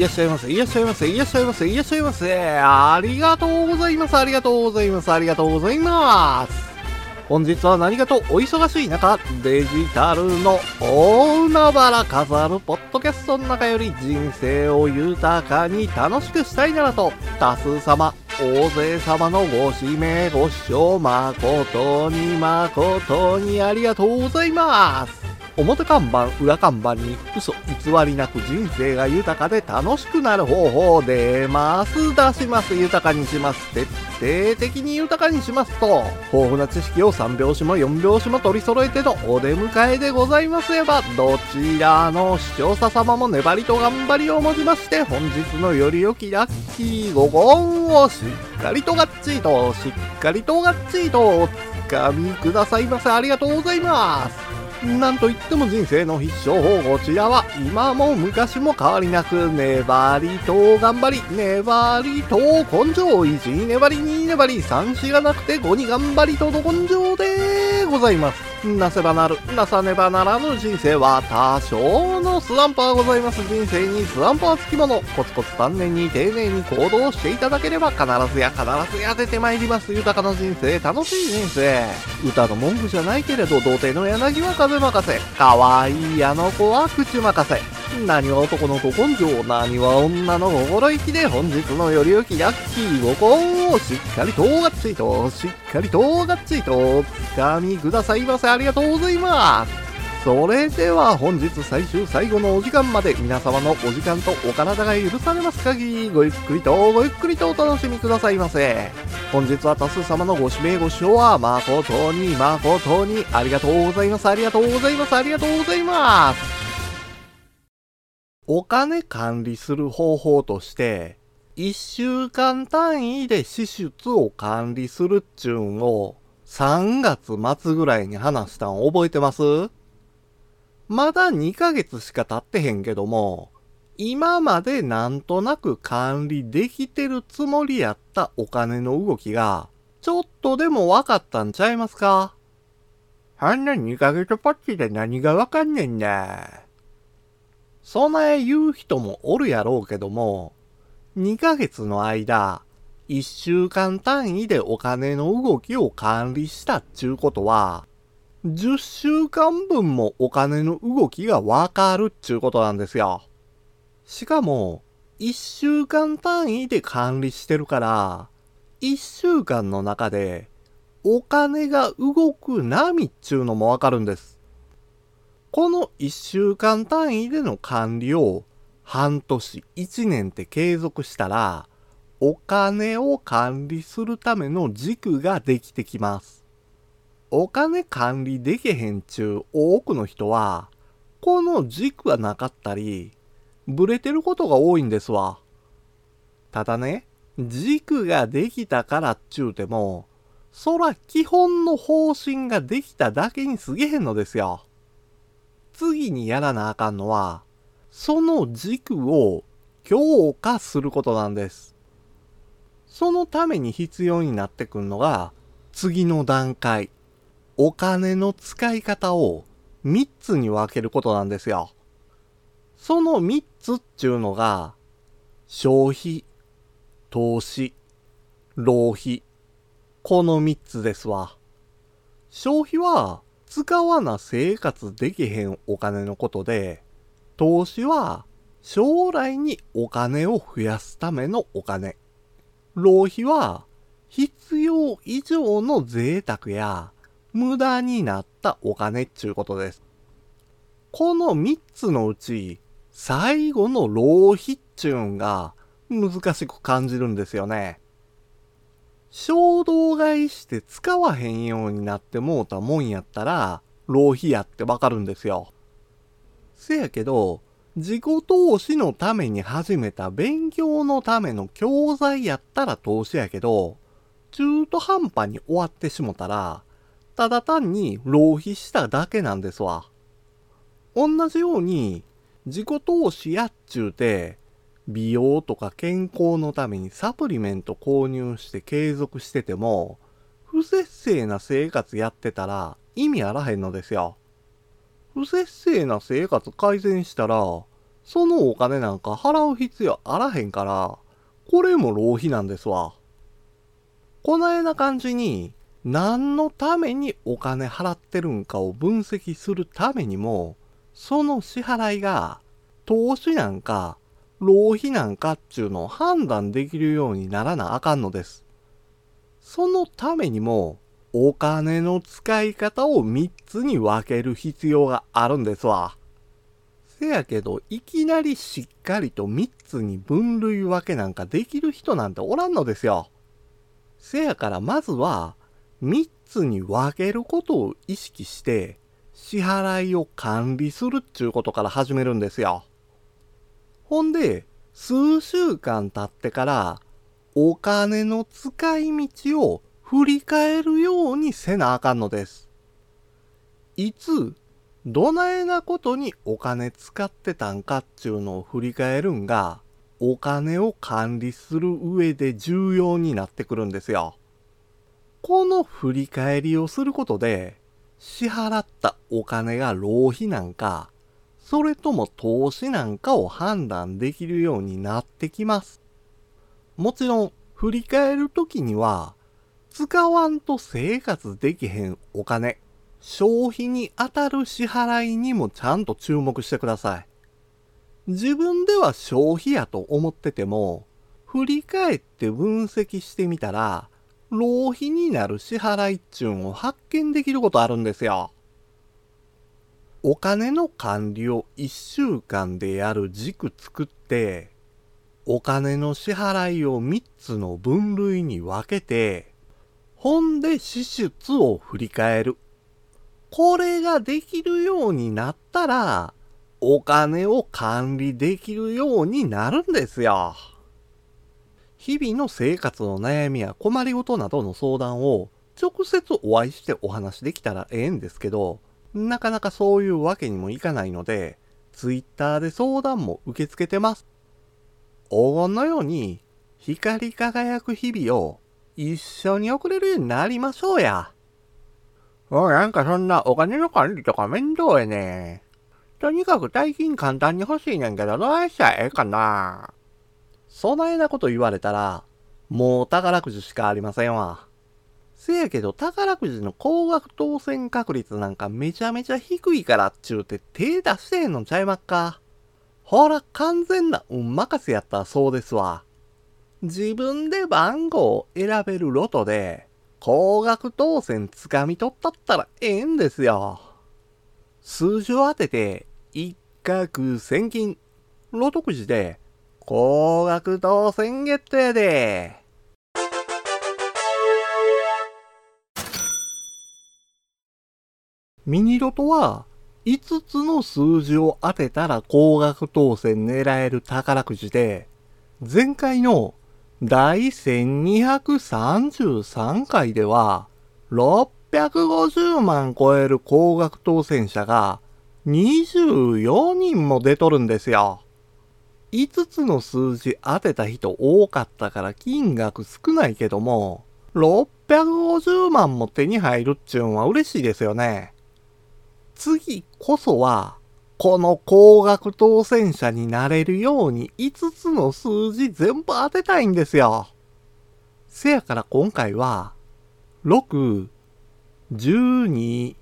いらっしゃいませ、いらっしゃいませ、いらっしゃいませ、いらっしゃいませ。ありがとうございます、ありがとうございます、ありがとうございます。本日は何かとお忙しい中、デジタルの大海原飾るポッドキャストの中より人生を豊かに楽しくしたいならと、多数様、大勢様のご指名ご視聴誠に誠にありがとうございます。表看板、裏看板に嘘偽りなく人生が豊かで楽しくなる方法出ます、出します、豊かにします、徹底的に豊かにしますと、豊富な知識を3拍子も4拍子も取り揃えてのお出迎えでございますれば、どちらの視聴者様も粘りと頑張りをもちまして、本日のより良きラッキー5本をしっかりとがっちりと、しっかりとがっちりとお掴みくださいませ。ありがとうございます。なんといっても人生の必勝法こちらは今も昔も変わりなく粘りと頑張り粘りと根性1粘り2粘り3しがなくて5に頑張りとど根性でございますなせばなる、なさねばならぬ人生は多少のスランプはございます。人生にスランプはつきもの。コツコツ丹念に丁寧に行動していただければ必ずや必ずや出てまいります。豊かな人生、楽しい人生。歌の文句じゃないけれど、童貞の柳は風任せ。可愛いあの子は口任せ。何は男のご根性、何は女の心意気で本日のより良きラッキー5個をしっかりとがっちりと、しっかりとがっちりと、掴みくださいませ。ありがとうございます。それでは本日最終最後のお時間まで皆様のお時間とお体が許されます限りごゆっくりとごゆっくりとお楽しみくださいませ。本日は多数様のご指名ご視聴は誠に誠にありがとうございます。ありがとうございます。ありがとうございます。お金管理する方法として、1週間単位で支出を管理するっちゅうんを3月末ぐらいに話したん覚えてます？まだ2ヶ月しか経ってへんけども、今までなんとなく管理できてるつもりやったお金の動きが、ちょっとでも分かったんちゃいますか？あんな2ヶ月パッチで何がわかんねんだ。そない言う人もおるやろうけども、2ヶ月の間、1週間単位でお金の動きを管理したっちゅうことは、10週間分もお金の動きがわかるっちゅうことなんですよ。しかも、1週間単位で管理してるから、1週間の中でお金が動く波っちゅうのもわかるんです。この1週間単位での管理を半年、1年って継続したら、お金を管理するための軸ができてきます。お金管理できへんちゅう多くの人は、この軸がなかったり、ブレてることが多いんですわ。ただね、軸ができたからっちゅうても、そら基本の方針ができただけに過ぎへんのですよ。次にやらなあかんのは、その軸を強化することなんです。そのために必要になってくるのが、次の段階、お金の使い方を3つに分けることなんですよ。その3つっていうのが、消費、投資、浪費、この3つですわ。消費は、使わな生活できへんお金のことで、投資は将来にお金を増やすためのお金。浪費は必要以上の贅沢や無駄になったお金っちゅうことです。この3つのうち最後の浪費っちゅうんが難しく感じるんですよね。衝動買いして使わへんようになってもうたもんやったら、浪費やってわかるんですよ。せやけど、自己投資のために始めた勉強のための教材やったら投資やけど、中途半端に終わってしもたら、ただ単に浪費しただけなんですわ。同じように、自己投資やっちゅうて、美容とか健康のためにサプリメント購入して継続してても、不節制な生活やってたら意味あらへんのですよ。不節制な生活改善したら、そのお金なんか払う必要あらへんから、これも浪費なんですわ。こないな感じに、何のためにお金払ってるんかを分析するためにも、その支払いが投資なんか浪費なんかっちゅうのを判断できるようにならなあかんのです。そのためにも、お金の使い方を3つに分ける必要があるんですわ。せやけど、いきなりしっかりと3つに分類分けなんかできる人なんておらんのですよ。せやからまずは、3つに分けることを意識して、支払いを管理するっちゅうことから始めるんですよ。ほんで、数週間経ってから、お金の使い道を振り返るようにせなあかんのです。いつ、どないなことにお金使ってたんかっちゅうのを振り返るんが、お金を管理する上で重要になってくるんですよ。この振り返りをすることで、支払ったお金が浪費なんか、それとも投資なんかを判断できるようになってきます。もちろん、振り返るときには、使わんと生活できへんお金、消費に当たる支払いにもちゃんと注目してください。自分では消費やと思ってても、振り返って分析してみたら、浪費になる支払いっちゅうんを発見できることあるんですよ。お金の管理を1週間でやる軸作って、お金の支払いを3つの分類に分けて、ほんで支出を振り返る。これができるようになったら、お金を管理できるようになるんですよ。日々の生活の悩みや困りごとなどの相談を直接お会いしてお話できたらええんですけど、なかなかそういうわけにもいかないので、ツイッターで相談も受け付けてます。黄金のように光り輝く日々を一緒に送れるようになりましょうや。もうなんかそんなお金の管理とか面倒やね。とにかく大金簡単に欲しいねんけど、どうしたらええかな。そないなこと言われたら、もう宝くじしかありませんわ。せやけど宝くじの高額当選確率なんかめちゃめちゃ低いからっちゅうて手出してへんのちゃいまっか。ほら、完全な運任せやったらそうですわ。自分で番号を選べるロトで、高額当選つかみ取ったったらええんですよ。数字を当てて、一攫千金、ロトくじで、高額当選ゲットやで。ミニロトは、5つの数字を当てたら高額当選狙える宝くじで、前回の第1233回では、650万超える高額当選者が24人も出とるんですよ。5つの数字当てた人多かったから金額少ないけども、650万も手に入るっちゅうんは嬉しいですよね。次こそは、この高額当選者になれるように5つの数字全部当てたいんですよ。せやから今回は、6、12、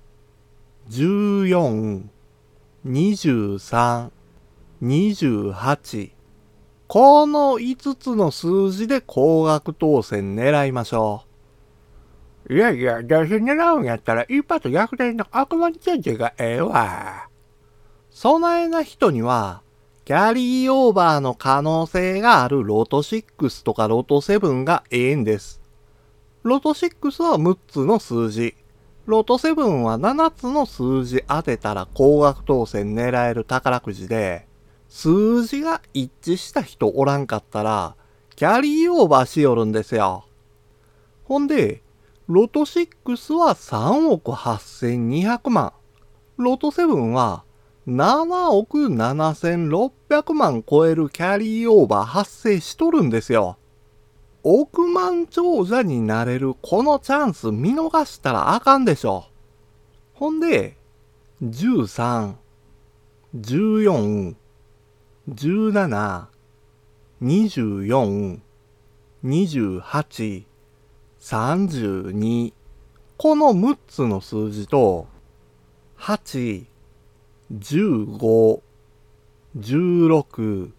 14、23、28この5つの数字で高額当選狙いましょいやいや、どうせ狙うんやったら一発逆転の悪魔チェンジがええわ。う。備えな人には、キャリーオーバーの可能性があるロト6とかロト7がええんです。ロト6は6つの数字。ロト7は7つの数字当てたら高額当選狙える宝くじで、数字が一致した人おらんかったら、キャリーオーバーしよるんですよ。ほんで、ロト6は3億8200万。ロト7は7億7600万超えるキャリーオーバー発生しとるんですよ。億万長者になれるこのチャンス見逃したらあかんでしょ。ほんで、13、14、17、24、28、32この6つの数字と8、15、16、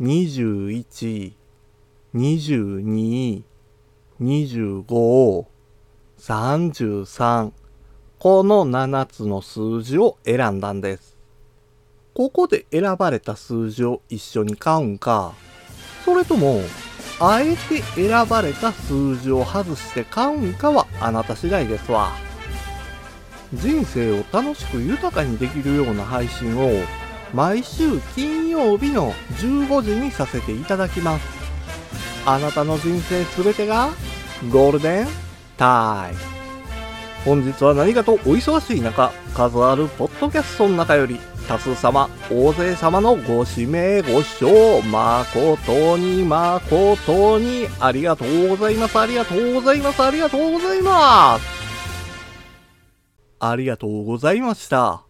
21、22、25、33この7つの数字を選んだんです。ここで選ばれた数字を一緒に買うんか、それとも、あえて選ばれた数字を外して買うんかはあなた次第ですわ。人生を楽しく豊かにできるような配信を毎週金曜日の15時にさせていただきます。あなたの人生すべてがゴールデンタイム。本日は何かとお忙しい中、数あるポッドキャストの中より多数様、大勢様のご指名ご視聴、誠に誠にありがとうございます、ありがとうございます、ありがとうございます。ありがとうございました。